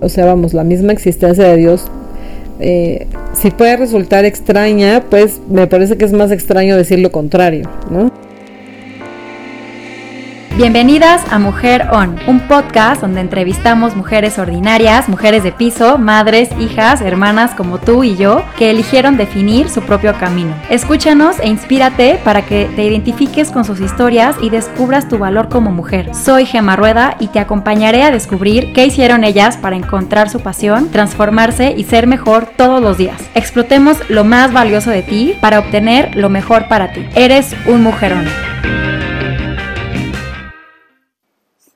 o sea, vamos, la misma existencia de Dios, eh, si puede resultar extraña, pues me parece que es más extraño decir lo contrario, ¿no? Bienvenidas a Mujer On, un podcast donde entrevistamos mujeres ordinarias, mujeres de piso, madres, hijas, hermanas como tú y yo, que eligieron definir su propio camino. Escúchanos e inspírate para que te identifiques con sus historias y descubras tu valor como mujer. Soy Gema Rueda y te acompañaré a descubrir qué hicieron ellas para encontrar su pasión, transformarse y ser mejor todos los días. Explotemos lo más valioso de ti para obtener lo mejor para ti. Eres un mujerón.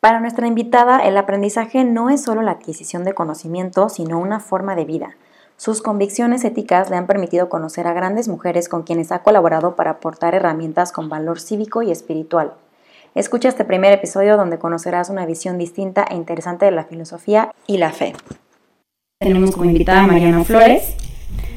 Para nuestra invitada, el aprendizaje no es solo la adquisición de conocimiento, sino una forma de vida. Sus convicciones éticas le han permitido conocer a grandes mujeres con quienes ha colaborado para aportar herramientas con valor cívico y espiritual. Escucha este primer episodio donde conocerás una visión distinta e interesante de la filosofía y la fe. Tenemos como invitada a Mariana Flores,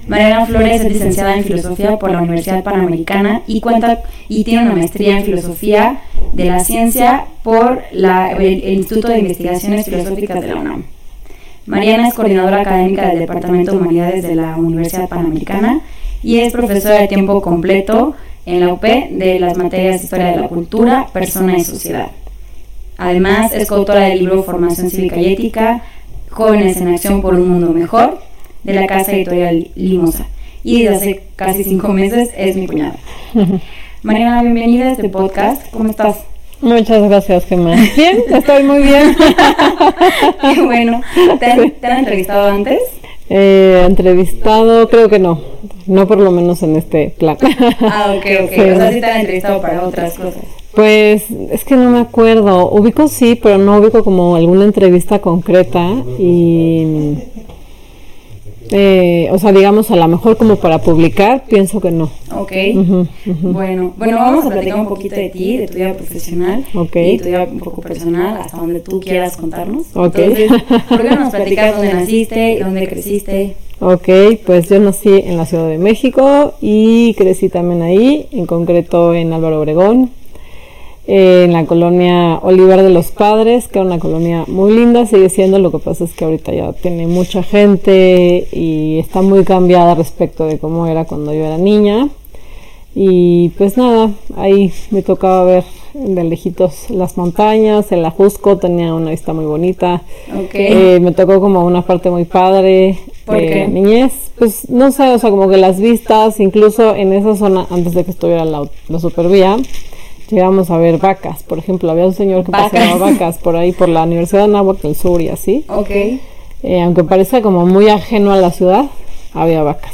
Mariana Flores es licenciada en Filosofía por la Universidad Panamericana y cuenta y tiene una maestría en Filosofía de la Ciencia por el, Instituto de Investigaciones Filosóficas de la UNAM. Mariana es coordinadora académica del Departamento de Humanidades de la Universidad Panamericana y es profesora de tiempo completo en la UP de las materias de Historia de la Cultura, Persona y Sociedad. Además, es coautora del libro Formación Cívica y Ética, Jóvenes en Acción por un Mundo Mejor, de la casa editorial Limosa. Y desde hace casi cinco meses es mi cuñada. Mariana, bienvenida a este podcast. ¿Cómo estás? Muchas gracias, Gemma. Bien, estoy muy bien. Qué bueno. ¿Te han, entrevistado antes? Eh, entrevistado, creo que no. No por lo menos en este plan. Ah, ok, ok. O sea, sí te han entrevistado para otras cosas. Pues es que no me acuerdo. Ubico sí, pero no ubico como alguna entrevista concreta. Y eh, o sea, digamos, a lo mejor como para publicar, pienso que no. Ok. Bueno, bueno, vamos a platicar un poquito de ti, de tu vida profesional okay. y tu vida un poco personal, hasta donde tú quieras contarnos. Ok. Entonces, ¿por qué no nos platicas dónde naciste y dónde creciste? Ok, pues yo nací en la Ciudad de México y crecí también ahí, en concreto en Álvaro Obregón, en la colonia Olivar de los Padres, que era una colonia muy linda, sigue siendo, lo que pasa es que ahorita ya tiene mucha gente y está muy cambiada respecto de cómo era cuando yo era niña. Y pues nada, ahí me tocaba ver de lejitos las montañas, el Ajusco tenía una vista muy bonita. Eh, me tocó como una parte muy padre de niñez. Pues no sé, o sea, como que las vistas, incluso en esa zona, antes de que estuviera la, la supervía, llegamos a ver vacas, por ejemplo, había un señor que paseaba vacas por ahí, por la Universidad de Anáhuac del Sur y así. Ok. Eh, aunque parece como muy ajeno a la ciudad, había vacas.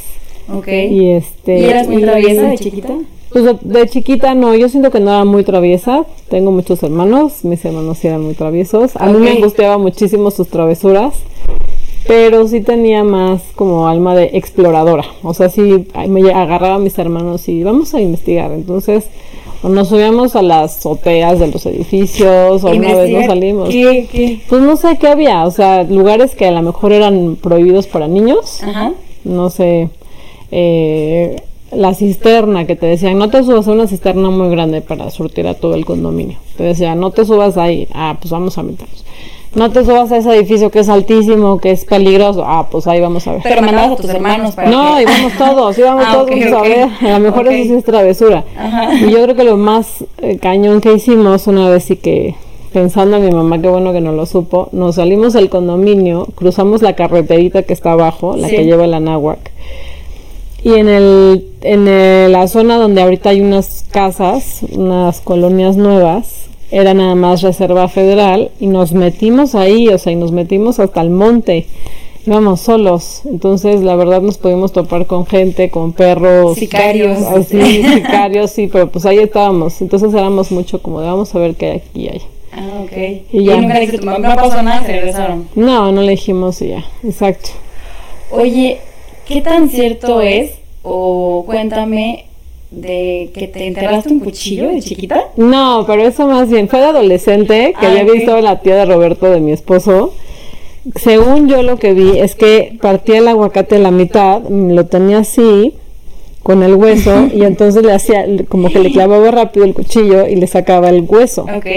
Ok. Y, este, ¿Y eras muy traviesa de chiquita? Pues de, chiquita no, yo siento que no era muy traviesa. Tengo muchos hermanos, mis hermanos sí eran muy traviesos. A mí me angustiaba muchísimo sus travesuras, pero sí tenía más como alma de exploradora. O sea, sí me agarraba a mis hermanos y vamos a investigar. Entonces, nos subíamos a las azoteas de los edificios, o una vez nos salimos. Pues no sé qué había, o sea, lugares que a lo mejor eran prohibidos para niños. Ajá. No sé, eh, la cisterna que te decían, no te subas a una cisterna muy grande para surtir a todo el condominio. Te decían, no te subas ahí. Ah, pues vamos a meternos no te subas a ese edificio que es altísimo, que es peligroso. Ah, pues ahí vamos a ver. Pero mandabas a tus hermanos para No, íbamos todos, íbamos ah, todos a ver. A lo mejor eso sí es travesura. Y yo creo que lo más eh, cañón que hicimos una vez sí que pensando en mi mamá, qué bueno que no lo supo, nos salimos del condominio, cruzamos la carreterita que está abajo, la que lleva el Anáhuac. Y en, el, en la zona donde ahorita hay unas casas, unas colonias nuevas, era nada más reserva federal y nos metimos ahí, o sea, y nos metimos hasta el monte. Íbamos solos, entonces la verdad nos pudimos topar con gente, con perros, sicarios, así, sicarios, sí, pero pues ahí estábamos, entonces éramos mucho como de vamos a ver qué hay aquí y hay. Ah, ok. Y, ya. nunca no pasó nada, se regresaron. No, no le dijimos y ya, exacto. Oye, ¿qué tan cierto es, o cuéntame, de que te enterraste un cuchillo de chiquita? No, pero eso más bien fue de adolescente que había ah, visto a la tía de Roberto de mi esposo. Según yo lo que vi es que partía el aguacate a la mitad, lo tenía así con el hueso y entonces le hacía como que le clavaba rápido el cuchillo y le sacaba el hueso. Ok.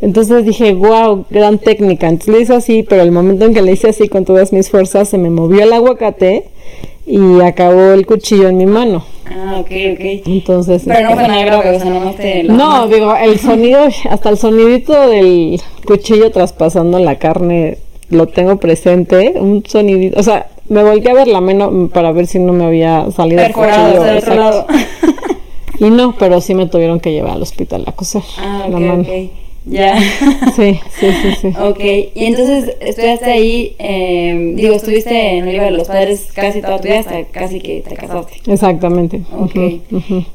Entonces dije, wow, gran técnica. Entonces le hice así, pero el momento en que le hice así con todas mis fuerzas se me movió el aguacate y acabó el cuchillo en mi mano. Ah, ok, ok. Entonces. Pero no fue nada grave, o sea, no te. No, digo, el sonido, hasta el sonidito del cuchillo traspasando la carne lo tengo presente, un sonidito, o sea, me volteé a ver la mano para ver si no me había salido el cuchillo. otro lado. y no, pero sí me tuvieron que llevar al hospital a coser ah, la mano. Okay. Ya. Sí, sí, sí, sí. Ok, y entonces estudiaste ahí, eh, digo, estuviste en Oliva de los Padres casi toda tu vida hasta casi que te casaste. Exactamente. Ok.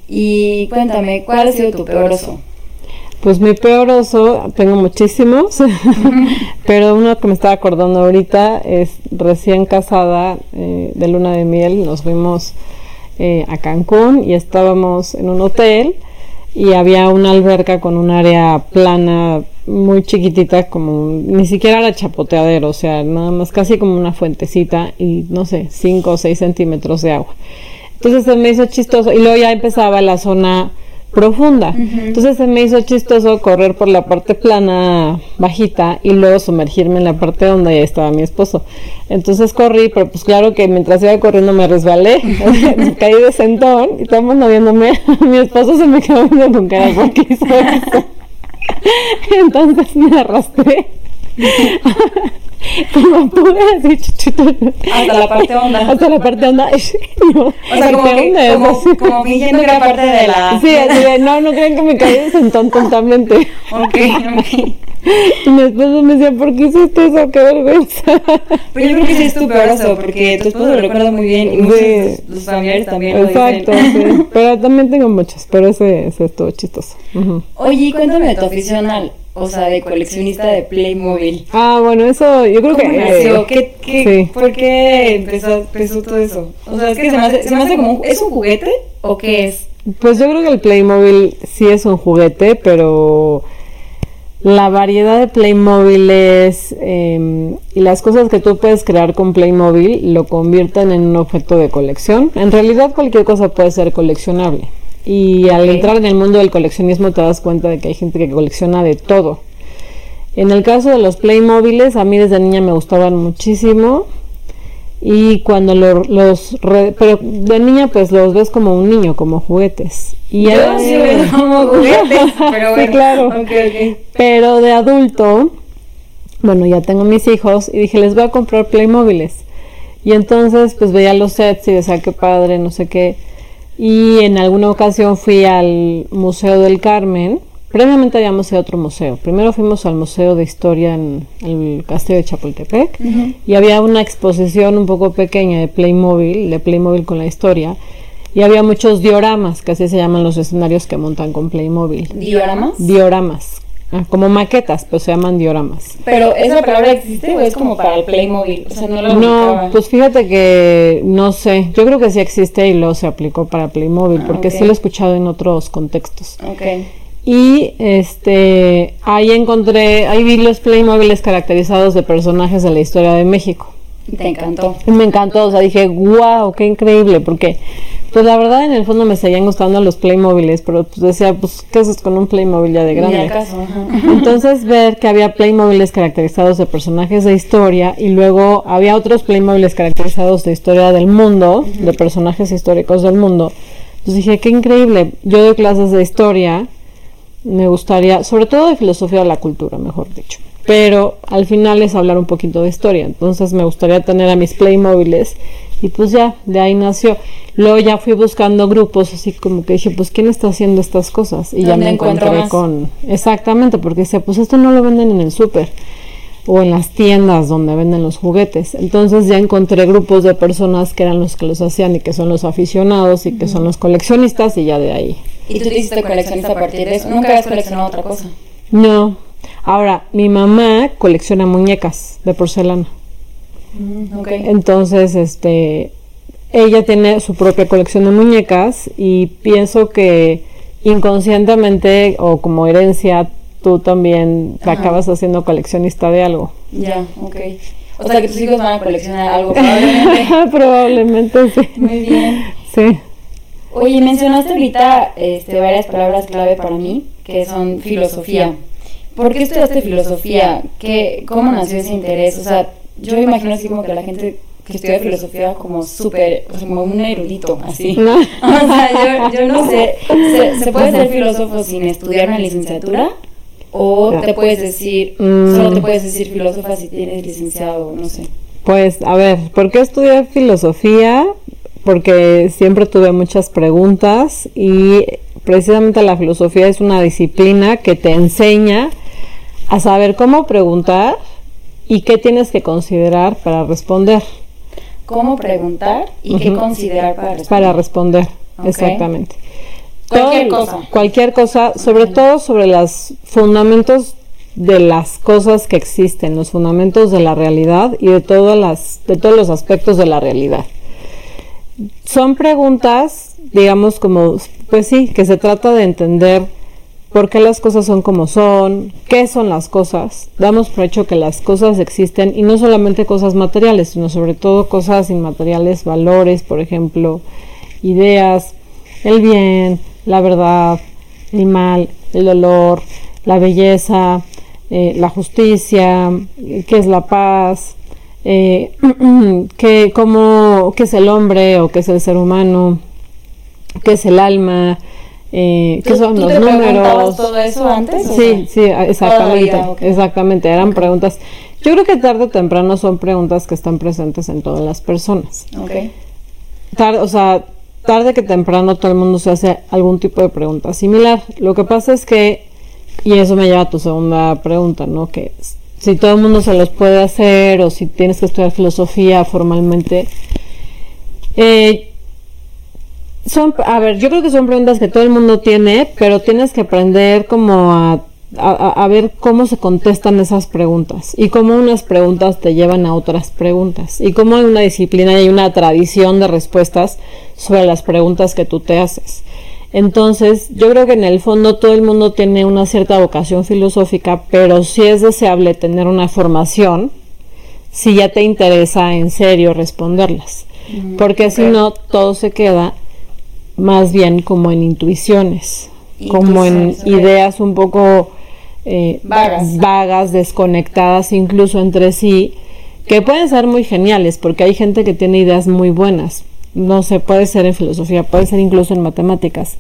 Y cuéntame, ¿cuál ha sido tu peor oso? Pues mi peor oso, tengo muchísimos, pero uno que me estaba acordando ahorita es recién casada eh, de luna de miel, nos fuimos eh, a Cancún y estábamos en un hotel y había una alberca con un área plana muy chiquitita, como ni siquiera era chapoteadero, o sea, nada más casi como una fuentecita y no sé, 5 o 6 centímetros de agua. Entonces se me hizo chistoso y luego ya empezaba la zona profunda. Entonces se me hizo chistoso correr por la parte plana bajita y luego sumergirme en la parte donde ya estaba mi esposo. Entonces corrí, pero pues claro que mientras iba corriendo me resbalé, caí de sentón y estamos moviéndome. mi esposo se me quedó viendo con cara porque hizo eso. Entonces me arrastré. como así hasta la parte honda. Hasta la parte honda. O sea como, que, como, como, fingiendo que era parte de la sí no no creen que me caí sentón tontamente. Ok ok. Y mi esposo me decía, ¿por qué hiciste eso? ¡Qué vergüenza! Pero yo creo que sí es tu peor porque tu esposo lo recuerda muy bien y muchos de tus familiares también Exacto, sí. Pero también tengo muchos, pero ese, ese estuvo chistoso. Oye, cuéntame de tu afición o sea, de coleccionista de Playmobil. Ah, bueno, eso yo creo que... Nació? ¿Qué, qué, ¿Por qué empezó, empezó todo eso? O sea, es que se me hace, se me hace como... ¿Es un juguete o qué es? Pues yo creo que el Playmobil sí es un juguete, pero la variedad de Playmobiles eh, y las cosas que tú puedes crear con Playmobil lo convierten en un objeto de colección. En realidad cualquier cosa puede ser coleccionable. Y al entrar en el mundo del coleccionismo te das cuenta de que hay gente que colecciona de todo. En el caso de los Playmobiles, a mí desde niña me gustaban muchísimo. Y cuando los pero de niña pues los ves como un niño como juguetes. Y Yo sí como juguetes pero bueno, sí, claro pero de adulto bueno ya tengo mis hijos y dije les voy a comprar Playmobiles y entonces pues veía los sets y decía qué padre no sé qué y en alguna ocasión fui al Museo del Carmen Previamente habíamos ido a otro museo. Primero fuimos al Museo de Historia en el Castillo de Chapultepec y había una exposición un poco pequeña de Playmobil, de Playmobil con la historia. Y había muchos dioramas, que así se llaman los escenarios que montan con Playmobil. ¿Dioramas? Dioramas. Como maquetas, pues se llaman dioramas. Pero esa palabra existe o es como para el Playmobil? O sea, no, no pues fíjate que no sé. Yo creo que sí existe y luego se aplicó para Playmobil, ah, porque sí lo he escuchado en otros contextos. Okay. Y este ahí encontré, ahí vi los Playmobiles caracterizados de personajes de la historia de México. ¿Te encantó? Me encantó, o sea, dije, wow, qué increíble, porque pues la verdad en el fondo me seguían gustando los Playmobiles, pero pues decía, pues, ¿qué haces con un Playmobil ya de grande? Entonces ver que había Playmobiles caracterizados de personajes de historia y luego había otros Playmobiles caracterizados de historia del mundo, de personajes históricos del mundo. Entonces dije, qué increíble, yo doy clases de historia me gustaría, sobre todo de filosofía de la cultura, mejor dicho. Pero al final es hablar un poquito de historia. Entonces me gustaría tener a mis Playmóviles y pues ya, de ahí nació. Luego ya fui buscando grupos, así como que dije, pues ¿quién está haciendo estas cosas? Y ya me encontré con... Exactamente, porque decía, pues esto no lo venden en el súper o en las tiendas donde venden los juguetes. Entonces ya encontré grupos de personas que eran los que los hacían y que son los aficionados y que son los coleccionistas y ya de ahí ¿Y tú te hiciste coleccionista a partir de eso? ¿Nunca habías coleccionado otra cosa? No. Ahora, mi mamá colecciona muñecas de porcelana. Mm, Entonces, este, ella tiene su propia colección de muñecas y pienso que inconscientemente o como herencia tú también te acabas haciendo coleccionista de algo. Ya, ok. O sea que tus hijos van a coleccionar algo probablemente. probablemente sí. Muy bien. Sí. Oye, mencionaste ahorita este, varias palabras clave para mí, que son filosofía. ¿Por qué estudiaste filosofía? ¿Qué, ¿Cómo nació ese interés? O sea, yo me imagino así como que la gente que estudia filosofía como súper, como un erudito, así. No. o sea, yo, yo no sé, ¿se, puede ser filósofo sin estudiar una licenciatura? ¿O te puedes decir, solo te mm. puedes decir filósofa si tienes licenciado, no sé? Pues, a ver, ¿por qué estudié filosofía? Porque siempre tuve muchas preguntas y precisamente la filosofía es una disciplina que te enseña a saber cómo preguntar y qué tienes que considerar para responder. ¿Cómo preguntar y qué considerar para responder? Para responder, exactamente. Cualquier cosa. Cualquier cosa, sobre todo sobre los fundamentos de las cosas que existen, los fundamentos de la realidad y de todas las, de todos los aspectos de la realidad. Son preguntas, digamos, como, pues sí, que se trata de entender por qué las cosas son como son, qué son las cosas. Damos por hecho que las cosas existen y no solamente cosas materiales, sino sobre todo cosas inmateriales, valores, por ejemplo, ideas, el bien, la verdad, el mal, el dolor, la belleza, eh, la justicia, qué es la paz, eh, qué, cómo, qué es el hombre o qué es el ser humano, qué es el alma, eh, ¿Qué son los números? todo eso antes? Sí, sí, exactamente, exactamente, eran preguntas. Yo creo que tarde o temprano son preguntas que están presentes en todas las personas. Okay. Tarde, o sea, tarde que temprano todo el mundo se hace algún tipo de pregunta similar. Lo que pasa es que, y eso me lleva a tu segunda pregunta, ¿no? Que si todo el mundo se los puede hacer o si tienes que estudiar filosofía formalmente. Eh, son, a ver, yo creo que son preguntas que todo el mundo tiene, pero tienes que aprender como a, a, ver cómo se contestan esas preguntas y cómo unas preguntas te llevan a otras preguntas y cómo hay una disciplina y una tradición de respuestas sobre las preguntas que tú te haces. Entonces, yo creo que en el fondo todo el mundo tiene una cierta vocación filosófica, pero sí es deseable tener una formación si ya te interesa en serio responderlas. Mm, porque si no, todo se queda más bien como en intuiciones, como en ideas un poco eh, vagas. desconectadas incluso entre sí, que pueden ser muy geniales, porque hay gente que tiene ideas muy buenas. No sé, puede ser en filosofía, puede ser incluso en matemáticas,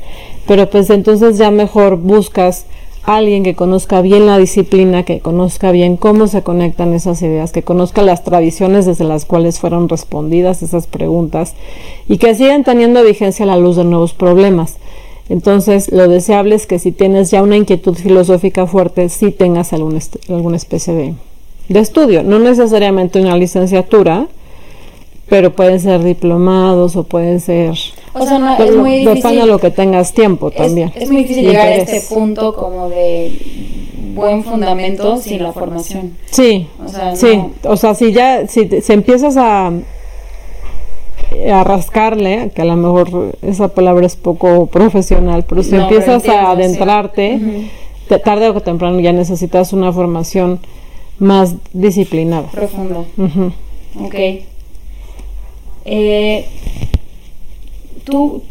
pero pues entonces ya mejor buscas alguien que conozca bien la disciplina, que conozca bien cómo se conectan esas ideas, que conozca las tradiciones desde las cuales fueron respondidas esas preguntas y que sigan teniendo vigencia a la luz de nuevos problemas. Entonces, lo deseable es que si tienes ya una inquietud filosófica fuerte, sí tengas alguna, alguna especie de, de estudio, no necesariamente una licenciatura, pero pueden ser diplomados o pueden ser o sea, no, es muy difícil. de lo que tengas tiempo también. Es, muy difícil llegar a este punto como de buen fundamento sin la formación. Sí, o sea, sí, o sea, si ya, si, empiezas a, a rascarle, que a lo mejor esa palabra es poco profesional, pero si empiezas a adentrarte, tarde o temprano ya necesitas una formación más disciplinada. Profunda. Ok. Eh, tú,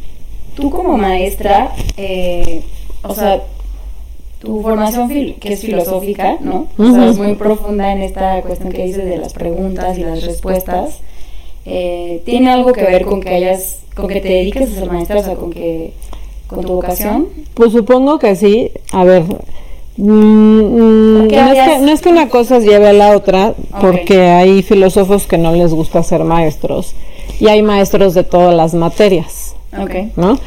tú como maestra, eh, o sea, tu formación que es filosófica, ¿no? O sea, es muy profunda en esta cuestión que dices de las preguntas y las respuestas. Eh, ¿Tiene algo que ver con que hayas, con que te dediques a ser maestra, o sea, con que, con tu vocación? Pues supongo que sí. A ver, mm, mm, no, es que, una cosa lleve a la otra, porque hay filósofos que no les gusta ser maestros y hay maestros de todas las materias. ¿No?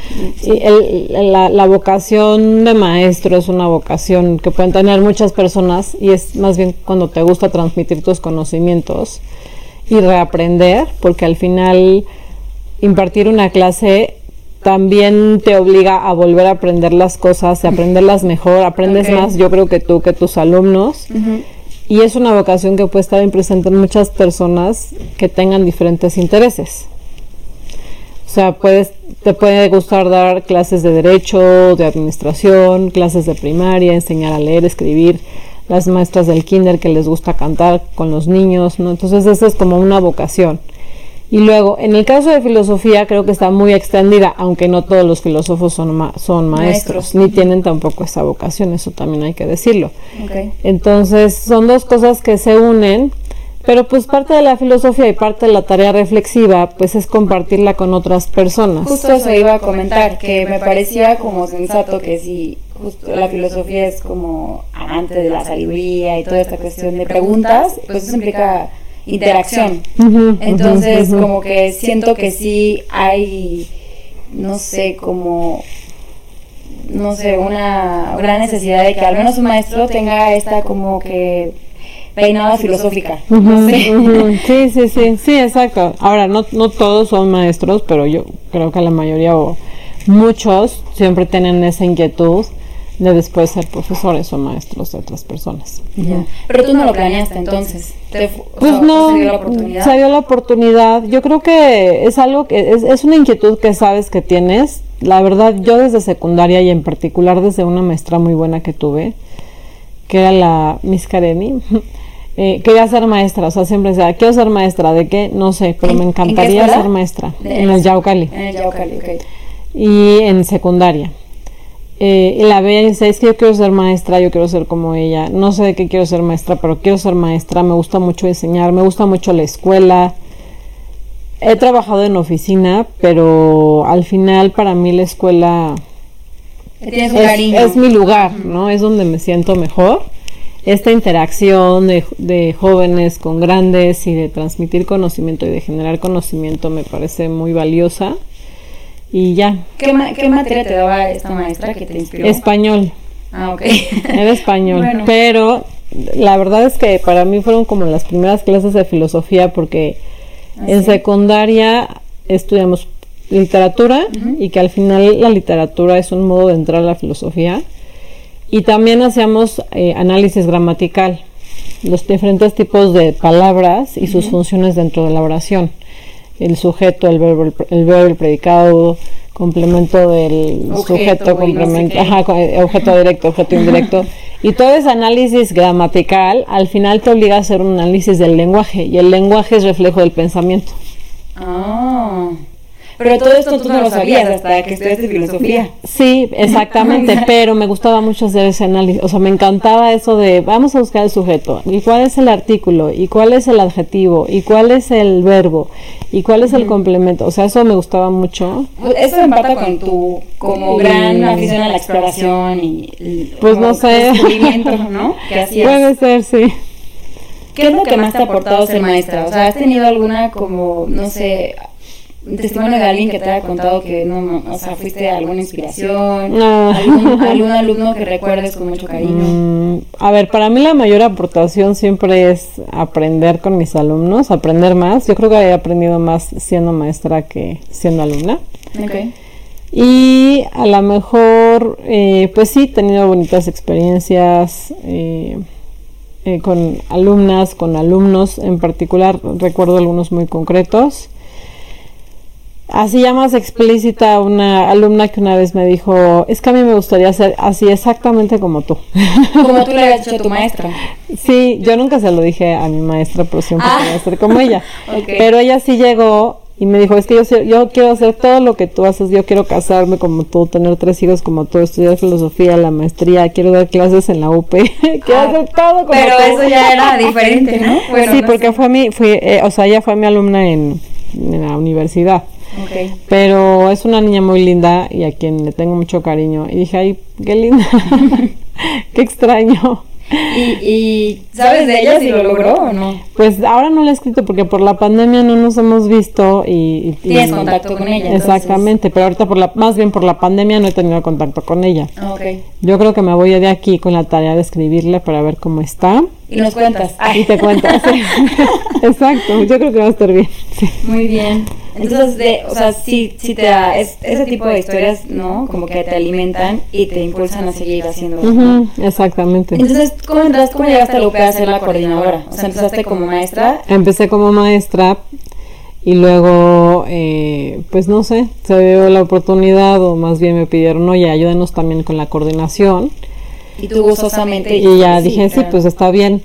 Y la, vocación de maestro es una vocación que pueden tener muchas personas y es más bien cuando te gusta transmitir tus conocimientos y reaprender, porque al final impartir una clase también te obliga a volver a aprender las cosas, a aprenderlas mejor, aprendes más yo creo que tú, que tus alumnos. Y es una vocación que puede estar presente en muchas personas que tengan diferentes intereses. O sea, puedes, te puede gustar dar clases de derecho, de administración, clases de primaria, enseñar a leer, escribir, las maestras del kinder que les gusta cantar con los niños, ¿no? Entonces esa es como una vocación. Y luego, en el caso de filosofía, creo que está muy extendida, aunque no todos los filósofos son, son maestros, ni tienen tampoco esa vocación, eso también hay que decirlo. Entonces, son dos cosas que se unen, pero pues parte de la filosofía y parte de la tarea reflexiva, pues es compartirla con otras personas. Justo eso iba a comentar, que me parecía como sensato que si justo la filosofía es como amante de la sabiduría y toda esta cuestión de preguntas, pues eso implica interacción. Entonces, como que siento que sí hay, no sé, como, no sé, una gran necesidad de que al menos un maestro tenga esta como que peinada filosófica. Sí, sí, sí, sí, exacto. Ahora, no, no todos son maestros, pero yo creo que la mayoría o muchos siempre tienen esa inquietud de después ser profesores o maestros de otras personas. Pero tú no lo planeaste entonces. pues no, se dio, la oportunidad? se dio la oportunidad. Yo creo que es algo que es, es, una inquietud que sabes que tienes. La verdad, yo desde secundaria y en particular desde una maestra muy buena que tuve, que era la Miss Kareni, eh, quería ser maestra. O sea, siempre decía, quiero ser maestra. ¿De qué? No sé, pero me encantaría ser maestra. en el Yaucali. En el Yaucali, ok. Y en secundaria eh, la ve y dice, es que yo quiero ser maestra, yo quiero ser como ella, no sé de qué quiero ser maestra, pero quiero ser maestra, me gusta mucho enseñar, me gusta mucho la escuela. He trabajado en oficina, pero al final para mí la escuela es, es, mi lugar, ¿no? Es donde me siento mejor. Esta interacción de, de jóvenes con grandes y de transmitir conocimiento y de generar conocimiento me parece muy valiosa y ya. ¿Qué, ¿Qué, materia te daba esta maestra que te inspiró? Español. Ah, ok. Era español. Pero la verdad es que para mí fueron como las primeras clases de filosofía porque ¿Ah, en secundaria estudiamos literatura y que al final la literatura es un modo de entrar a la filosofía. Y también hacíamos eh, análisis gramatical, los diferentes tipos de palabras y sus funciones dentro de la oración el sujeto, el verbo, el, verbo, el predicado, complemento del sujeto, complemento, eh, objeto directo, objeto indirecto. Y todo ese análisis gramatical al final te obliga a hacer un análisis del lenguaje y el lenguaje es reflejo del pensamiento. Ah. Pero todo esto tú no lo sabías hasta que estudiaste filosofía. Sí, exactamente, pero me gustaba mucho hacer ese análisis, o sea, me encantaba eso de vamos a buscar el sujeto, y cuál es el artículo, y cuál es el adjetivo, y cuál es el verbo, y cuál es el complemento, o sea, eso me gustaba mucho. Pues eso empata con tu como gran afición a la exploración y pues no sé, ¿no? Puede ser, sí. ¿Qué es lo que más te ha aportado ser maestra? O sea, ¿has tenido alguna como, no sé, un testimonio de alguien que te haya contado que no, o sea, fuiste alguna inspiración, algún, alumno que recuerdes con mucho cariño. Mm, a ver, para mí la mayor aportación siempre es aprender con mis alumnos, aprender más. Yo creo que he aprendido más siendo maestra que siendo alumna. Okay. Y a lo mejor, eh, pues sí, he tenido bonitas experiencias eh, eh, con alumnas, con alumnos en particular. Recuerdo algunos muy concretos. Así ya más explícita una alumna que una vez me dijo, es que a mí me gustaría ser así exactamente como tú. Como tú le habías dicho a tu maestra. Sí, yo nunca se lo dije a mi maestra, pero siempre ah. quería ser como ella. Pero ella sí llegó y me dijo, es que yo, yo quiero hacer todo lo que tú haces, yo quiero casarme como tú, tener tres hijos como tú, estudiar filosofía, la maestría, quiero dar clases en la UP, quiero ah, hacer todo como Pero eso ya era diferente, ¿no? sí, porque fue mi, fue, eh, o sea, ella fue mi alumna en, en la universidad. Pero es una niña muy linda y a quien le tengo mucho cariño. Y dije, ay, qué linda, qué extraño. ¿Y, sabes de ella si lo logró o no? Pues ahora no la he escrito porque por la pandemia no nos hemos visto y... Tienes contacto con ella. Exactamente, pero ahorita por la, más bien por la pandemia no he tenido contacto con ella. Ah, okay. Yo creo que me voy de aquí con la tarea de escribirle para ver cómo está. Y nos cuentas. Y te cuentas. Exacto, yo creo que va a estar bien. Muy bien. Entonces, de, o sea, sí, sí te da ese tipo de historias, ¿no? Como que te alimentan y te impulsan a seguir haciendo. exactamente. Entonces, ¿cómo entraste, cómo llegaste a la UP a ser la coordinadora? O sea, ¿empezaste como maestra? Empecé como maestra y luego, eh, pues no sé, se dio la oportunidad o más bien me pidieron, oye, ayúdanos también con la coordinación. Y tú gustosamente. Y ya dije, sí, pues está bien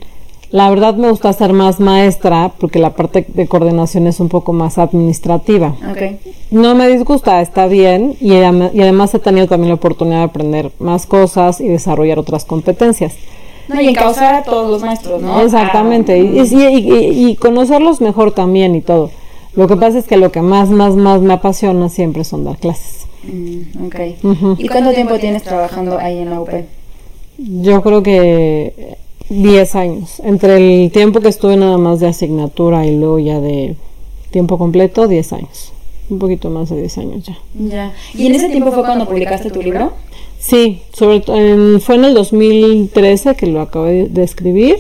La verdad me gusta ser más maestra porque la parte de coordinación es un poco más administrativa. Ok. No me disgusta, está bien y, y además he tenido también la oportunidad de aprender más cosas y desarrollar otras competencias. No, y encauzar a todos los maestros, ¿no? Exactamente, Ah, y, y- y- conocerlos mejor también y todo. Lo que pasa es que lo que más, más, más me apasiona siempre son dar clases. mm, ok. Ujú. ¿Y cuánto tiempo tienes trabajando ahí en la UP? Yo creo que 10 años. Entre el tiempo que estuve nada más de asignatura y luego ya de tiempo completo, 10 años. Un poquito más de 10 años ya. Ya. ¿Y en ese tiempo fue cuando publicaste tu libro? Sí, sobre en- fue en el 2013 que lo acabé de escribir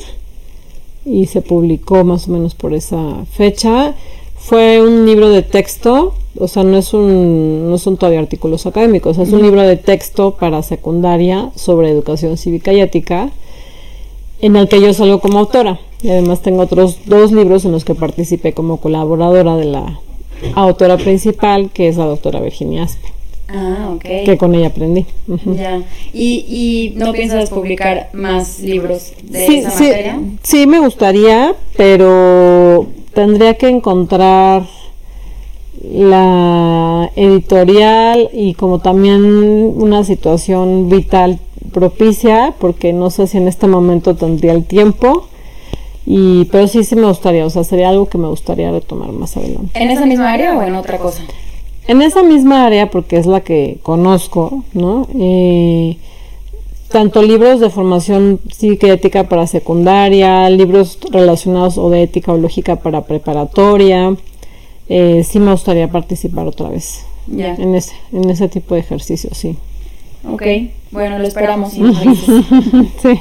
y se publicó más o menos por esa fecha. Fue un libro de texto, o sea, no es un no son todavía artículos académicos, es un libro de texto para secundaria sobre educación cívica y ética en el que yo salgo como autora. Y además tengo otros dos libros en los que participé como colaboradora de la autora principal, que es la doctora Virginia Aspe, Ah, ok. que con ella aprendí. Ya. ¿Y, ¿Y no piensas publicar más libros de sí, esa sí, materia? sí, me gustaría, pero tendría que encontrar la editorial y como también una situación vital propicia, porque no sé si en este momento tendría el tiempo. Y, pero sí, sí me gustaría, o sea, sería algo que me gustaría retomar más adelante. ¿En esa misma área o en otra cosa? En esa misma área, porque es la que conozco, ¿no? Eh, tanto libros de formación cívica y ética para secundaria, libros relacionados o de ética o lógica para preparatoria. Eh, sí me gustaría participar otra vez Ya. en ese, en ese tipo de ejercicio, sí. Ok. Bueno, lo esperamos. sí.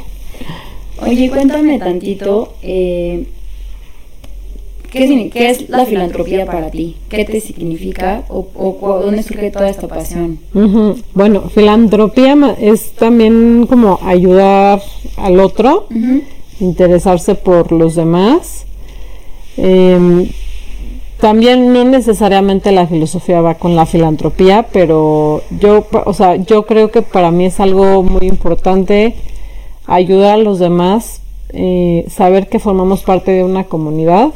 Oye, cuéntame tantito, eh, ¿qué, es la filantropía para ti? ¿Qué te significa o, dónde surge toda esta pasión? Bueno, filantropía es también como ayudar al otro, interesarse por los demás. Em, también no necesariamente la filosofía va con la filantropía, pero yo, o sea, yo creo que para mí es algo muy importante ayudar a los demás, eh, saber que formamos parte de una comunidad,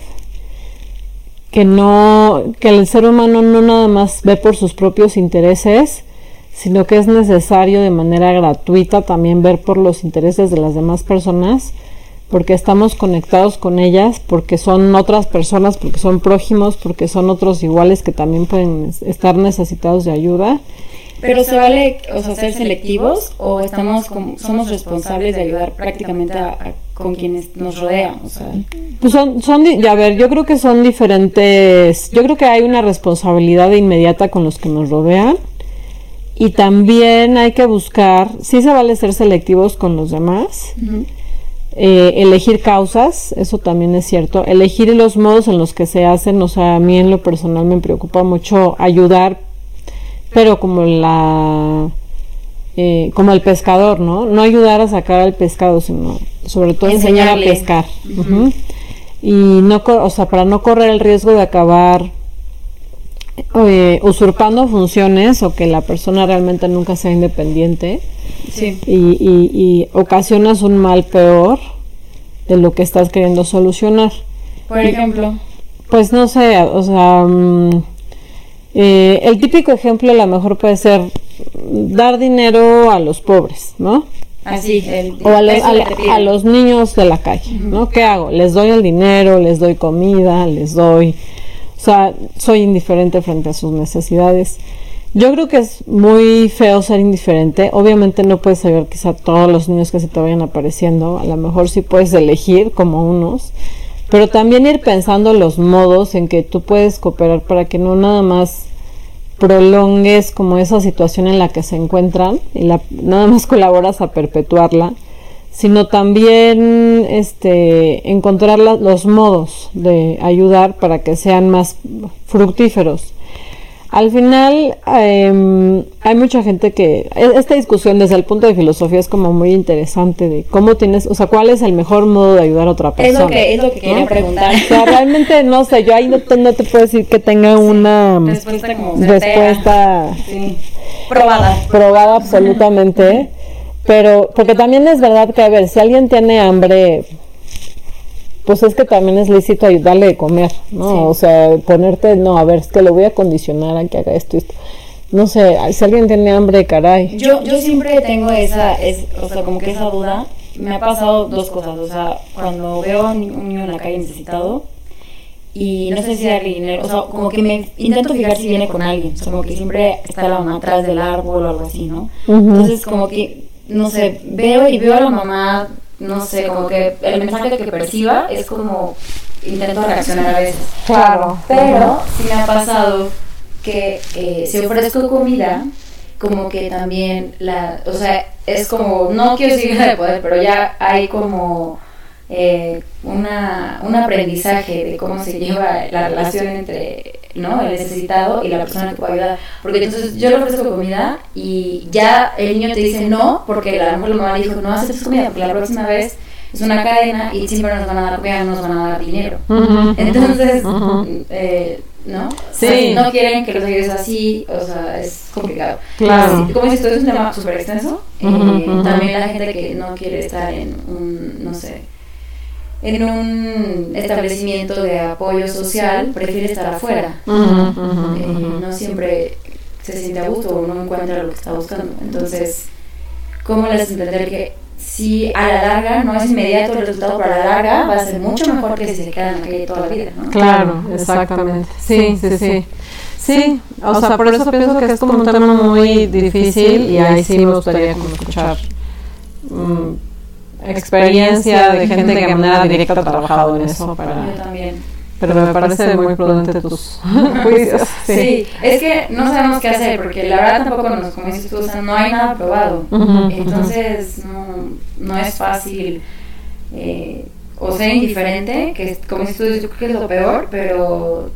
que no, que el ser humano no nada más ve por sus propios intereses, sino que es necesario de manera gratuita también ver por los intereses de las demás personas, porque estamos conectados con ellas, porque son otras personas, porque son prójimos, porque son otros iguales que también pueden estar necesitados de ayuda. Pero se vale, o sea, ser selectivos o estamos como, somos responsables de ayudar prácticamente a, a- con quienes nos rodean, o sea, Pues son, son, a ver, yo creo que son diferentes, yo creo que hay una responsabilidad inmediata con los que nos rodean y también hay que buscar, sí se vale ser selectivos con los demás, eh, elegir causas, eso también es cierto, elegir los modos en los que se hacen, o sea, a mí en lo personal me preocupa mucho ayudar, pero como la... eh, como el pescador, ¿no? No ayudar a sacar al pescado, sino sobre todo enseñar a pescar. Y no, o sea, para no correr el riesgo de acabar eh, usurpando funciones o que la persona realmente nunca sea independiente sí. y, y- y ocasionas un mal peor de lo que estás queriendo solucionar. Por ejemplo, Pues no sé, o sea, mm, eh, el típico ejemplo a lo mejor puede ser dar dinero a los pobres, ¿no? así, el, O a, los- a a niños de la calle, ¿no? ¿Qué hago? Les doy el dinero, les doy comida, les doy... O sea, soy indiferente frente a sus necesidades. Yo creo que es muy feo ser indiferente. Obviamente no puedes ayudar quizá a todos los niños que se te vayan apareciendo. A lo mejor sí puedes elegir como unos. Pero también ir pensando los modos en que tú puedes cooperar para que no nada más prolongues como esa situación en la que se encuentran y la, nada más colaboras a perpetuarla, sino también este, encontrar los modos de ayudar para que sean más fructíferos. Al final em, hay mucha gente que e- esta discusión desde el punto de filosofía es como muy interesante de cómo tienes, o sea, cuál es el mejor modo de ayudar a otra Es persona. lo que, es lo que quería ¿no? preguntar. O sea, realmente no sé, yo ahí no te, no te puedo decir que tenga una Respuesta como respuesta Sí. Probada. probada absolutamente, pero porque también es verdad que a ver, si alguien tiene hambre pues es que también es lícito ayudarle de comer, ¿no? O sea, ponerte, no, a ver, es que lo voy a condicionar a que haga esto y esto. No sé, si alguien tiene hambre, caray. Yo, yo siempre tengo esa, es, o sea, como que esa duda. Me ha pasado dos cosas, o sea, cuando veo a un niño en la calle necesitado, y no sé si darle dinero, o sea, como que me intento fijar si viene con alguien, o sea, como que siempre está la mamá atrás del árbol o algo así, ¿no? Entonces, como que, no sé, veo y veo a la mamá no sé, como que el mensaje que perciba es como intento reaccionar a veces. Claro. Pero sí me ha pasado que eh, si ofrezco comida, como que también la, o sea, es como, no quiero decir de poder, pero ya hay como eh, una, un aprendizaje de cómo se lleva la relación entre ¿no? el necesitado y la persona que puede ayudar. Porque entonces yo le ofrezco comida y ya el niño te dice no, porque a lo mejor la mamá le dijo no aceptes comida, porque la próxima vez es una cadena y siempre nos van a dar comida, no nos van a dar dinero. Entonces, eh, ¿no? Sí. no quieren que los ayudes así, o sea, es complicado. Claro. como dices, esto es un tema súper extenso. Eh, también la gente que no quiere estar en un, no sé, en un establecimiento de apoyo social prefiere estar afuera. Eh, no siempre se siente a gusto o no encuentra lo que está buscando. Entonces, ¿cómo les entender que si a la larga no es inmediato el resultado, pero a la larga va a ser mucho mejor que si se quedan aquí toda la vida? ¿no? Claro, exactamente. Sí, sí, sí. Sí, o, sea, por eso pienso que es como un tema muy difícil y ahí sí me gustaría como escuchar. Mm, experiencia de gente que de manera directa ha trabajado en eso. Para, Yo también. Pero me parece muy prudente tus juicios. Sí. es que no sabemos qué hacer, porque la verdad tampoco nos, como dices tú, o sea, no hay nada probado. Entonces, no, no es fácil eh, o ser indiferente, que como dices tú, yo creo que es lo peor, pero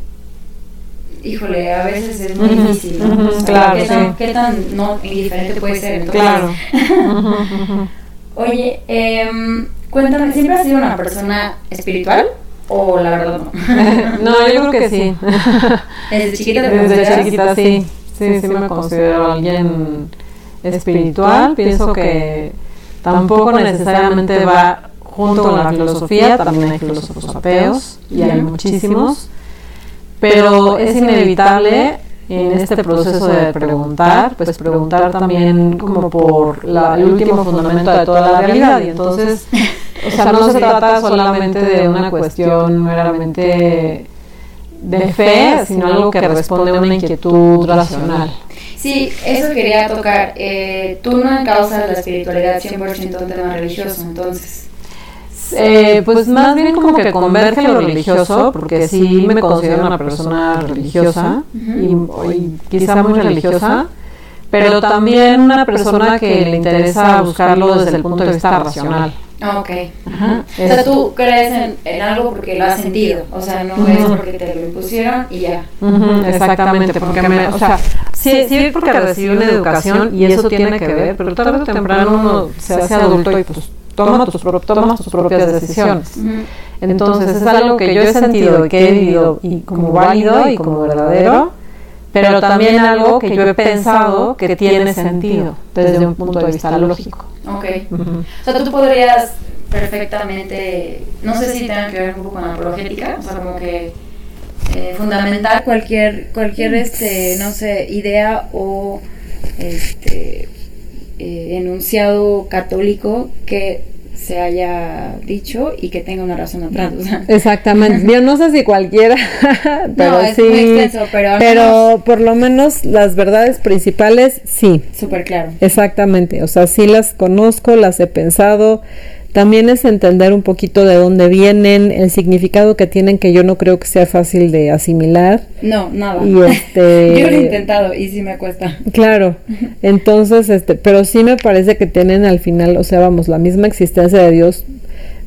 híjole, a veces es muy difícil, ¿no? claro, ¿qué, tan, ¿qué, tan, no indiferente puede ser? Entonces, claro. Oye, eh, cuéntame, ¿siempre has sido una persona espiritual? ¿O la verdad no? no, yo creo que sí. ¿Desde chiquita te Desde chiquita sí. Sí, sí me considero alguien espiritual. Pienso que tampoco necesariamente va junto con la filosofía. También hay filósofos ateos y hay muchísimos. Pero es inevitable en este proceso de preguntar, pues preguntar también como por la, el último fundamento de toda la realidad. Y entonces, o sea, no se trata solamente de una cuestión meramente de fe, sino algo que responde a una inquietud racional. Sí, eso quería tocar. Eh, tú no causas la espiritualidad 100% un tema religioso, entonces. Eh, pues más bien como que converge lo religioso, porque sí me considero una persona religiosa y, quizá muy religiosa, pero también una persona que le interesa buscarlo desde el punto de vista racional. Ok. o sea, tú crees en, algo porque lo has sentido, o sea, no es porque te lo impusieron y ya. exactamente, porque me, o sea, sí, sí porque recibí una educación y eso tiene que ver, pero tarde o temprano uno se hace adulto y pues toma tus, tus propias decisiones. Entonces es algo que yo he sentido y que he vivido y como válido y como verdadero, pero también algo que yo he pensado que tiene sentido desde un punto de vista lógico. Ok. O sea, tú podrías perfectamente, no sé si tenga que ver un poco con la apologética, o sea, como que eh, fundamentar cualquier, cualquier, este, no sé, idea o este eh, enunciado católico que se haya dicho y que tenga una razón atrás. Exactamente. Yo no sé si cualquiera, pero sí. pero, por lo menos las verdades principales sí. Súper claro. Exactamente. O sea, sí las conozco, las he pensado también es entender un poquito de dónde vienen, el significado que tienen, que yo no creo que sea fácil de asimilar. No, nada. Y este, yo lo he intentado y sí me cuesta. Claro, entonces, este, pero sí me parece que tienen al final, o sea, vamos, la misma existencia de Dios.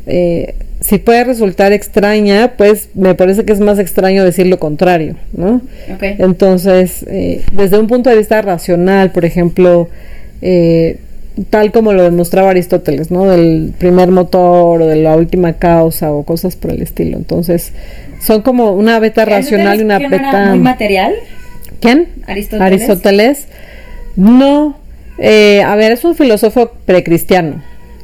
Eh, si puede resultar extraña, pues me parece que es más extraño decir lo contrario, ¿no? Okay. Entonces, eh, desde un punto de vista racional, por ejemplo, eh, tal como lo demostraba Aristóteles, ¿no? Del primer motor o de la última causa o cosas por el estilo. Entonces, son como una beta racional y una beta... muy material? ¿Quién? Aristóteles. Aristóteles. No. Eh, a ver, es un filósofo precristiano.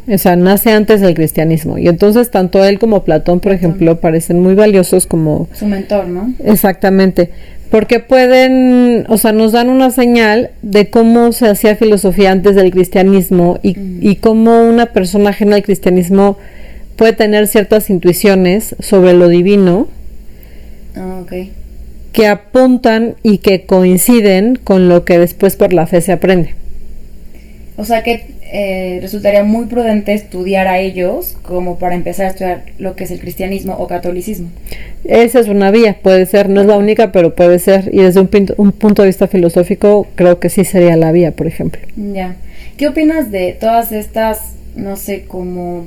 o sea, nace antes del cristianismo. Y entonces tanto él como Platón, por ejemplo, parecen muy valiosos como... Su mentor, ¿no? Exactamente. Porque pueden, o sea, nos dan una señal de cómo se hacía filosofía antes del cristianismo y, y cómo una persona ajena al cristianismo puede tener ciertas intuiciones sobre lo divino Ah, que apuntan y que coinciden con lo que después por la fe se aprende. O sea que eh, resultaría muy prudente estudiar a ellos como para empezar a estudiar lo que es el cristianismo o catolicismo. Esa es una vía, puede ser, no es la única, pero puede ser. Y desde un, un punto de vista filosófico, creo que sí sería la vía, por ejemplo. Ya. ¿Qué opinas de todas estas, no sé, como...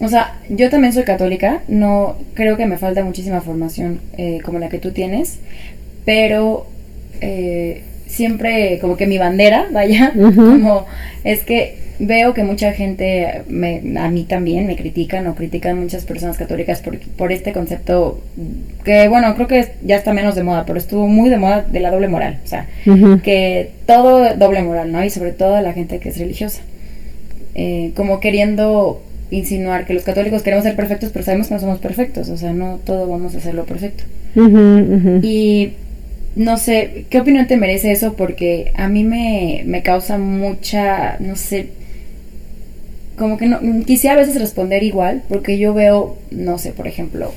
O sea, yo también soy católica, no creo que me falta muchísima formación eh, como la que tú tienes, pero eh, siempre como que mi bandera, vaya, como es que veo que mucha gente, me, a mí también me critican o critican muchas personas católicas por, por este concepto que, bueno, creo que ya está menos de moda, pero estuvo muy de moda de la doble moral, o sea, que todo doble moral, ¿no? Y sobre todo la gente que es religiosa. Eh, como queriendo insinuar que los católicos queremos ser perfectos, pero sabemos que no somos perfectos, o sea, no todo vamos a hacerlo perfecto. Y no sé, ¿qué opinión te merece eso? Porque a mí me, me causa mucha, no sé, como que no, quisiera a veces responder igual, porque yo veo, no sé, por ejemplo,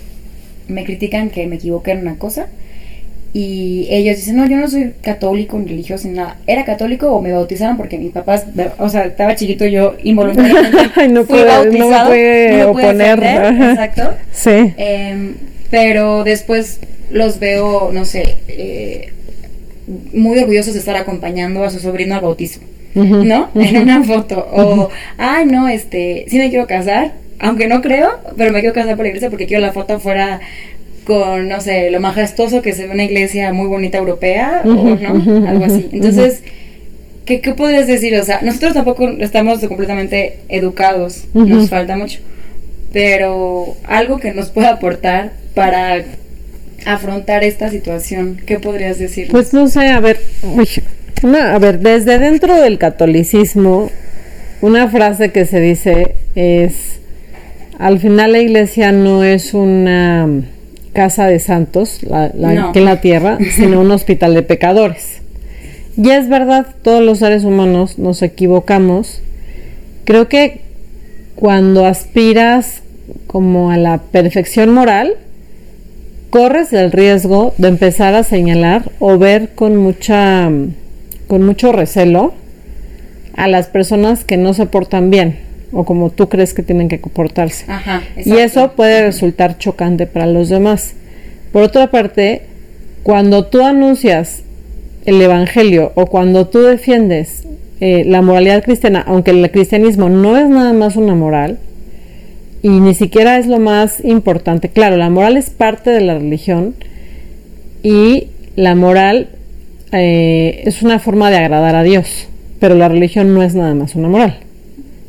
me critican que me equivoqué en una cosa y ellos dicen, no, yo no soy católico ni religioso ni nada. Era católico o me bautizaron porque mis papás, o sea, estaba chiquito yo involuntariamente. Ay, no fui puede- no me bautizado, puede no me defender, Ajá. Exacto. Sí. Em, pero después los veo, no sé, eh, muy orgullosos de estar acompañando a su sobrino al bautizo. ¿no? En una foto. O, ay, no, este, sí me quiero casar, aunque no creo, pero me quiero casar por la iglesia porque quiero la foto fuera con, no sé, lo majestuoso que se ve una iglesia muy bonita europea, o no, algo así. Entonces, ¿qué, ¿qué podrías decir? O sea, nosotros tampoco estamos completamente educados, nos falta mucho pero algo que nos pueda aportar para afrontar esta situación, ¿qué podrías decir? Pues no sé, a ver, uy, a ver, desde dentro del catolicismo, una frase que se dice es, al final la iglesia no es una casa de santos, la, la- No. aquí en la tierra, sino un hospital de pecadores. Y es verdad, todos los seres humanos nos equivocamos. Creo que cuando aspiras como a la perfección moral, corres el riesgo de empezar a señalar o ver con mucha con mucho recelo a las personas que no se portan bien o como tú crees que tienen que comportarse. Ajá, Y eso puede resultar chocante para los demás. Por otra parte, cuando tú anuncias el Evangelio o cuando tú defiendes eh, la moralidad cristiana, aunque el cristianismo no es nada más una moral y ni siquiera es lo más importante, claro, la moral es parte de la religión y la moral eh, es una forma de agradar a Dios, pero la religión no es nada más una moral.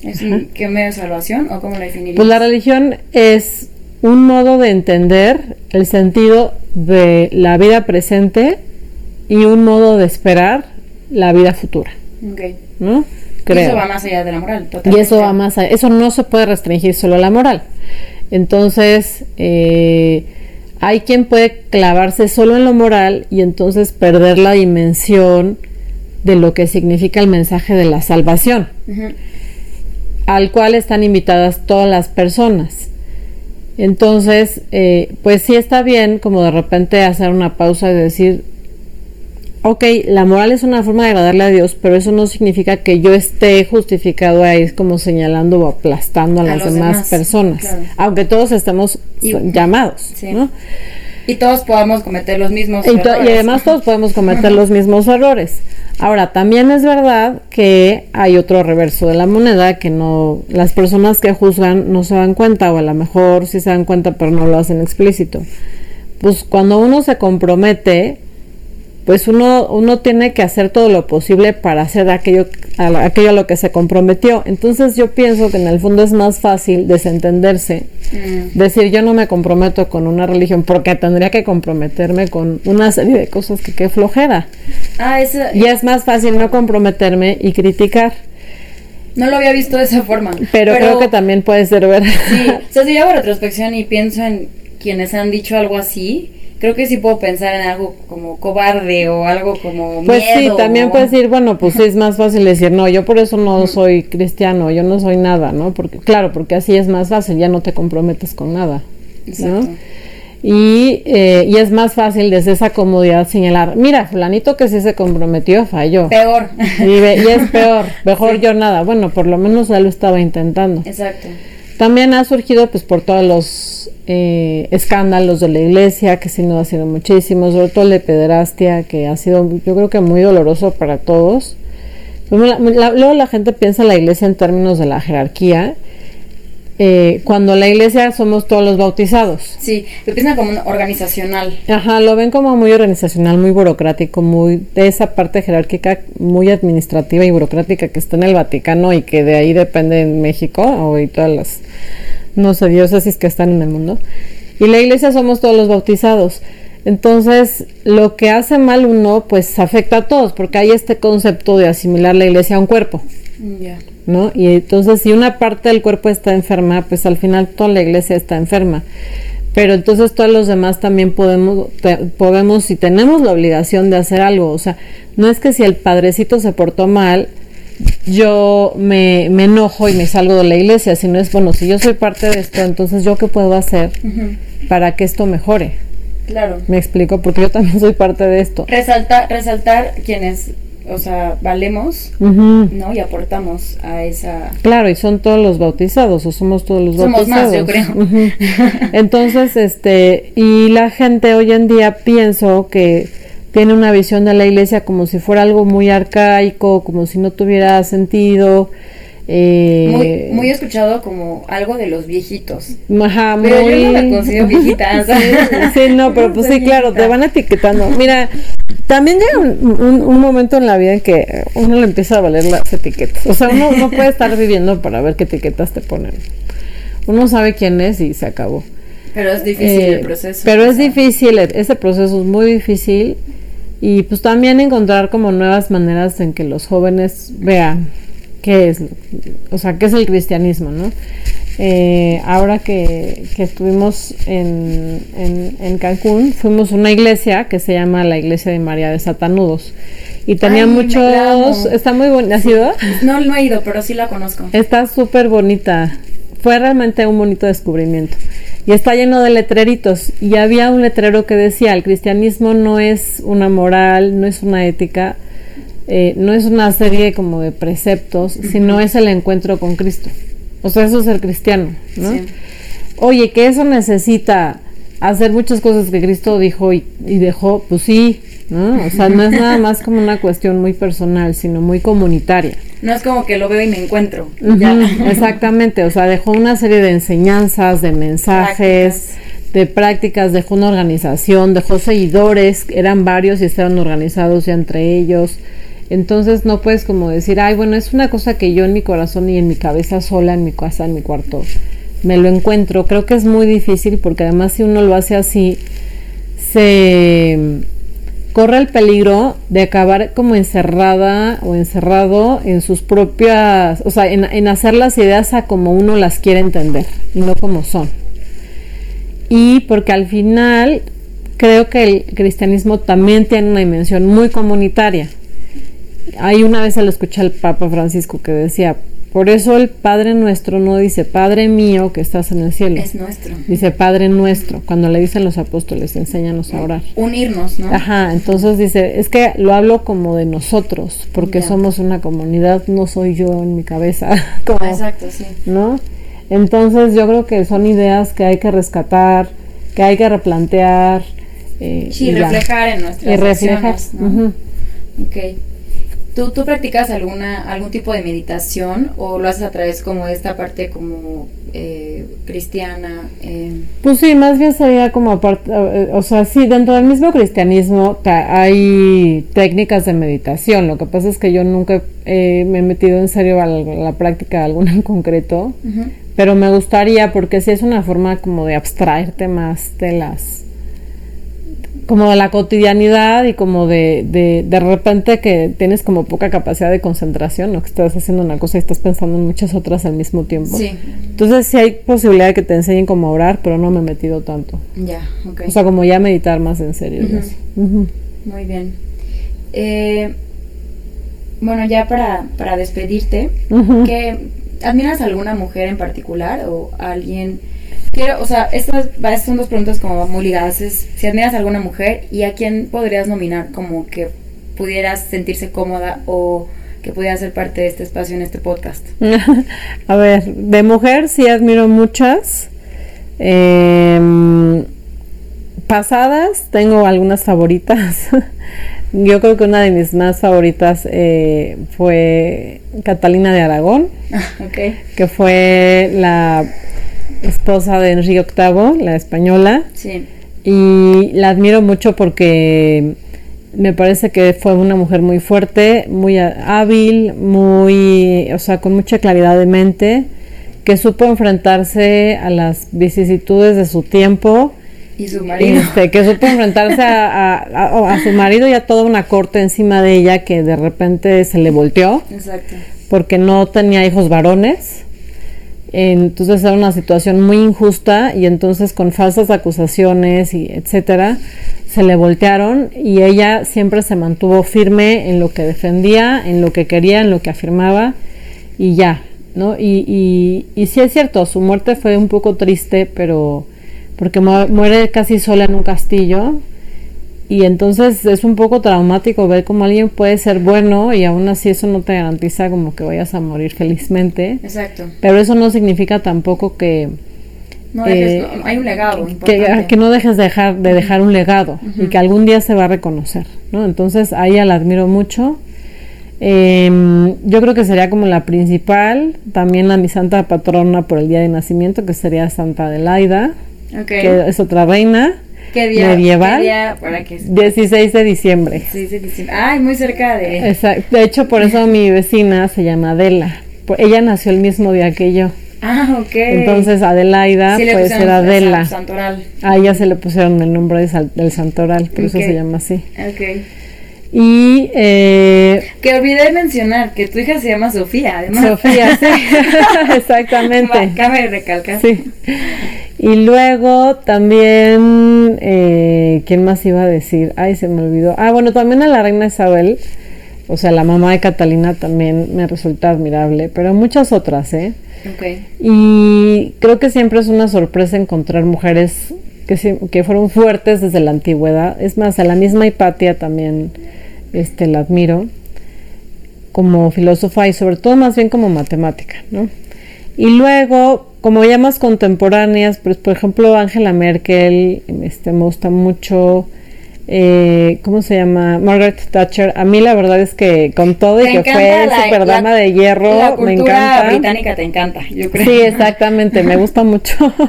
¿Es un, ¿Qué medio de salvación o cómo la definirías? Pues la religión es un modo de entender el sentido de la vida presente y un modo de esperar la vida futura, Ok. ¿no? Y. Eso va más allá de la moral, Y totalmente. eso va más allá. Eso no se puede restringir solo a la moral. Entonces, eh, hay quien puede clavarse solo en lo moral y entonces perder la dimensión de lo que significa el mensaje de la salvación al cual están invitadas todas las personas. Entonces, eh, pues sí está bien como de repente hacer una pausa y decir, ok, la moral es una forma de agradarle a Dios, pero eso no significa que yo esté justificado ahí como señalando o aplastando a, A las demás, demás, personas, claro. aunque todos estemos Y- llamados, Sí. ¿no? Y todos podamos cometer los mismos Y, to- y errores. además todos podemos cometer los mismos errores. Ahora, también es verdad que hay otro reverso de la moneda que no las personas que juzgan no se dan cuenta o a lo mejor sí se dan cuenta pero no lo hacen explícito. Pues cuando uno se compromete, pues uno uno tiene que hacer todo lo posible para hacer aquello a, la- aquello a lo que se comprometió. Entonces yo pienso que en el fondo es más fácil desentenderse Mm. decir yo no me comprometo con una religión porque tendría que comprometerme con una serie de cosas que qué flojera. Ah, eso... Y es más fácil no comprometerme y criticar. No lo había visto de esa forma. Pero, creo que también puede ser verdad. Sí, o sea, si yo hago retrospección y pienso en quienes han dicho algo así, creo que sí puedo pensar en algo como cobarde o algo como pues sí también puedes decir bueno pues es más fácil decir no yo por eso no soy cristiano yo no soy nada no porque claro porque así es más fácil ya no te comprometes con nada Exacto. Y, eh, y es más fácil desde esa comodidad señalar, mira, fulanito que sí se comprometió falló. Peor. Y, es peor, mejor yo nada. Bueno, por lo menos ya lo estaba intentando. Exacto. También ha surgido pues por todos los eh, escándalos de la iglesia, que sí no ha sido muchísimos, sobre todo el de pederastia, que ha sido yo creo que muy doloroso para todos. luego la gente piensa en la iglesia en términos de la jerarquía eh, cuando la iglesia somos todos los bautizados. Sí, lo piensan como organizacional. Ajá, lo ven como muy organizacional, muy burocrático, muy de esa parte jerárquica, muy administrativa y burocrática que está en el Vaticano y que de ahí depende en México o y todas las, no sé, diócesis que están en el mundo. Y la iglesia somos todos los bautizados. Entonces, lo que hace mal uno, pues afecta a todos, porque hay este concepto de asimilar la iglesia a un cuerpo. ¿No? Y entonces si una parte del cuerpo está enferma, pues al final toda la iglesia está enferma. Pero entonces todos los demás también podemos, podemos y tenemos la obligación de hacer algo. O sea, no es que si el padrecito se portó mal, yo me, me enojo y me salgo de la iglesia, sino es, bueno, si yo soy parte de esto, entonces yo qué puedo hacer para que esto mejore. Claro. Me explico, porque yo también soy parte de esto. Resaltar, resaltar quienes o sea, valemos, ¿no? Y aportamos a esa... Claro, y son todos los bautizados, o somos todos los bautizados. Somos más, yo creo. Entonces, este, y la gente hoy en día pienso que tiene una visión de la iglesia como si fuera algo muy arcaico, como si no tuviera sentido, eh, muy, muy escuchado como algo de los viejitos. Ajá, pero yo no me considero viejita. sí, no, pero pues sí, claro, te van etiquetando. Mira, también llega un, un, momento en la vida en que uno le empieza a valer las etiquetas. O sea, uno no puede estar viviendo para ver qué etiquetas te ponen. Uno sabe quién es y se acabó. Pero es difícil el eh, proceso. Pero es difícil, ese proceso es muy difícil. Y pues también encontrar como nuevas maneras en que los jóvenes vean qué es, o sea, qué es el cristianismo, ¿no? Eh, ahora que, estuvimos en, en, Cancún, fuimos a una iglesia que se llama la Iglesia de María de Satanudos. Y tenía muchos... Está muy bonita. ¿Has ido? No, no he ido, pero sí la conozco. Está súper bonita. Fue realmente un bonito descubrimiento. Y está lleno de letreritos. Y había un letrero que decía, el cristianismo no es una moral, no es una ética, eh, no es una serie como de preceptos, sino es el encuentro con Cristo. O sea, eso es ser cristiano, ¿no? Oye, que eso necesita hacer muchas cosas que Cristo dijo y, dejó, pues sí, ¿no? O sea, no es nada más como una cuestión muy personal, sino muy comunitaria. No es como que lo veo y me encuentro. exactamente, o sea, dejó una serie de enseñanzas, de mensajes, de prácticas, dejó una organización, dejó seguidores, eran varios y estaban organizados ya entre ellos. Entonces no puedes como decir, ay, bueno, es una cosa que yo en mi corazón y en mi cabeza sola, en mi casa, en mi cuarto, me lo encuentro. Creo que es muy difícil porque además si uno lo hace así, se corre el peligro de acabar como encerrada o encerrado en sus propias, o sea, en, en hacer las ideas a como uno las quiere entender y no como son. Y porque al final creo que el cristianismo también tiene una dimensión muy comunitaria hay una vez lo escuché al Papa Francisco que decía, por eso el Padre nuestro no dice Padre mío que estás en el cielo. Es nuestro. Dice Padre nuestro. Cuando le dicen los apóstoles, enséñanos a orar. Unirnos, ¿no? Ajá, entonces dice, es que lo hablo como de nosotros, porque somos una comunidad, no soy yo en mi cabeza. Exacto, sí. ¿No? Entonces yo creo que son ideas que hay que rescatar, que hay que replantear. Eh, sí, reflejar en nuestras y reflejar. ¿Tú, ¿Tú practicas alguna, algún tipo de meditación o lo haces a través como de esta parte como eh, cristiana? Eh? Pues sí, más bien sería como aparte, eh, o sea, sí, dentro del mismo cristianismo hay técnicas de meditación, lo que pasa es que yo nunca me he metido en serio a la, práctica de alguna en concreto, pero me gustaría porque sí es una forma como de abstraerte más de las como de la cotidianidad y como de, de, de repente que tienes como poca capacidad de concentración, ¿no? Que estás haciendo una cosa y estás pensando en muchas otras al mismo tiempo. Sí. Entonces sí hay posibilidad de que te enseñen cómo orar, pero no me he metido tanto. Ya, ok. O sea, como ya meditar más en serio. Ujú. Muy bien. Eh, bueno, ya para, para despedirte. ¿qué, ¿admiras a alguna mujer en particular o a alguien? Quiero, o sea, estas va- son dos preguntas como muy ligadas. Es si admiras a alguna mujer y a quién podrías nominar como que pudieras sentirse cómoda o que pudiera ser parte de este espacio en este podcast. A ver, de mujer sí admiro muchas. Em, pasadas tengo algunas favoritas. Yo creo que una de mis más favoritas eh, fue Catalina de Aragón, ok. que fue la esposa de Enrique VIII, la española. Sí. Y la admiro mucho porque me parece que fue una mujer muy fuerte, muy hábil, muy, o sea, con mucha claridad de mente, que supo enfrentarse a las vicisitudes de su tiempo, Y su marido. este, que supo enfrentarse a, a- a- a su marido y a toda una corte encima de ella que de repente se le volteó Exacto. porque no tenía hijos varones. Entonces era una situación muy injusta y entonces con falsas acusaciones y etcétera se le voltearon y ella siempre se mantuvo firme en lo que defendía, en lo que quería, en lo que afirmaba y ya, ¿no? Y, y, y sí es cierto, su muerte fue un poco triste, pero porque mu- muere casi sola en un castillo y entonces es un poco traumático ver cómo alguien puede ser bueno y aún así eso no te garantiza como que vayas a morir felizmente. Exacto. Pero eso no significa tampoco que, No, dejes- Eh, no, hay un legado que, no dejes de dejar, de dejar un legado y que algún día se va a reconocer. ¿no? Entonces a ella la admiro mucho. Em, yo creo que sería como la principal, también la mi santa patrona por el día de nacimiento, que sería Santa Adelaida, Ok. que es otra reina. ¿Qué día? medieval. ¿Qué día para que 16 de diciembre. Sí, sí, sí. Ay, muy cerca de. Exacto. De hecho, por eso mi vecina se llama Adela. Ella nació el mismo día que yo. Ah, ok. Entonces Adelaida Sí pusieron ser Adela. San- Santoral. A ella se le pusieron el nombre de sal- del santoral, por eso Ok. se llama así. Ok. Y eh, Que olvidé mencionar que tu hija se llama Sofía, además. Sofía, sí, exactamente. Cabe recalcar. Sí. Y luego también, eh, ¿quién más iba a decir? Ay, se me olvidó. Ah, bueno, también a la reina Isabel, o sea, la mamá de Catalina también me resulta admirable, pero muchas otras, ¿eh? Ok. Y creo que siempre es una sorpresa encontrar mujeres que, que fueron fuertes desde la antigüedad. Es más, a la misma Hipatia también este, la admiro como filósofa y sobre todo más bien como matemática, ¿no? Y luego, como ya más contemporáneas, pues por ejemplo Angela Merkel, este, me gusta mucho, eh, ¿cómo se llama? Margaret Thatcher. A mí la verdad es que con todo y que fue la- superdama la- de hierro, La me cultura encanta. británica te encanta, yo creo. Sí, exactamente, me gusta mucho.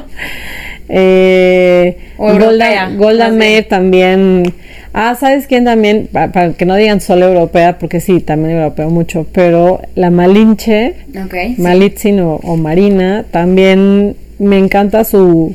eh, Golda, Golda. Meir también. Ah, ¿sabes quién también? Pa- Para, que no digan solo europea, porque sí, también europeo mucho, pero la Malinche, sí. Malitzin o, o Marina, también me encanta su,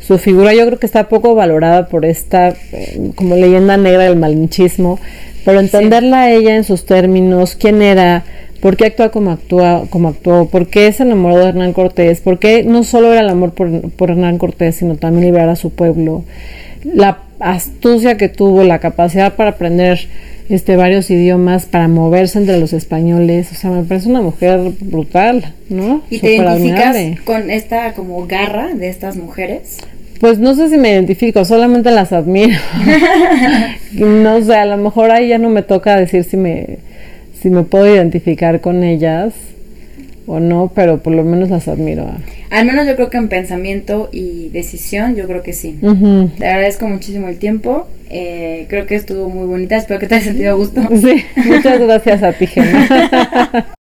su figura. Yo creo que está poco valorada por esta eh, como leyenda negra del malinchismo, pero entenderla a ella en sus términos, quién era, por qué actúa como actúa, como actuó, por qué se enamoró de Hernán Cortés, por qué no solo era el amor por, por Hernán Cortés, sino también liberar a su pueblo, la astucia que tuvo, la capacidad para aprender este varios idiomas, para moverse entre los españoles, o sea, me parece una mujer brutal, ¿no? ¿Y te identificas admirable. con esta como garra de estas mujeres? Pues no sé si me identifico, solamente las admiro. no sé, a lo mejor ahí ya no me toca decir si me, si me puedo identificar con ellas o no, pero por lo menos las admiro. Al menos yo creo que en pensamiento y decisión, yo creo que sí. Te agradezco muchísimo el tiempo. Eh, creo que estuvo muy bonita. Espero que te hayas sentido a gusto. Sí, muchas gracias a ti, Gemma.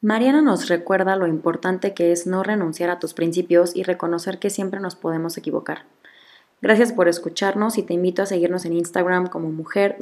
Mariana nos recuerda lo importante que es no renunciar a tus principios y reconocer que siempre nos podemos equivocar. Gracias por escucharnos y te invito a seguirnos en Instagram como mujer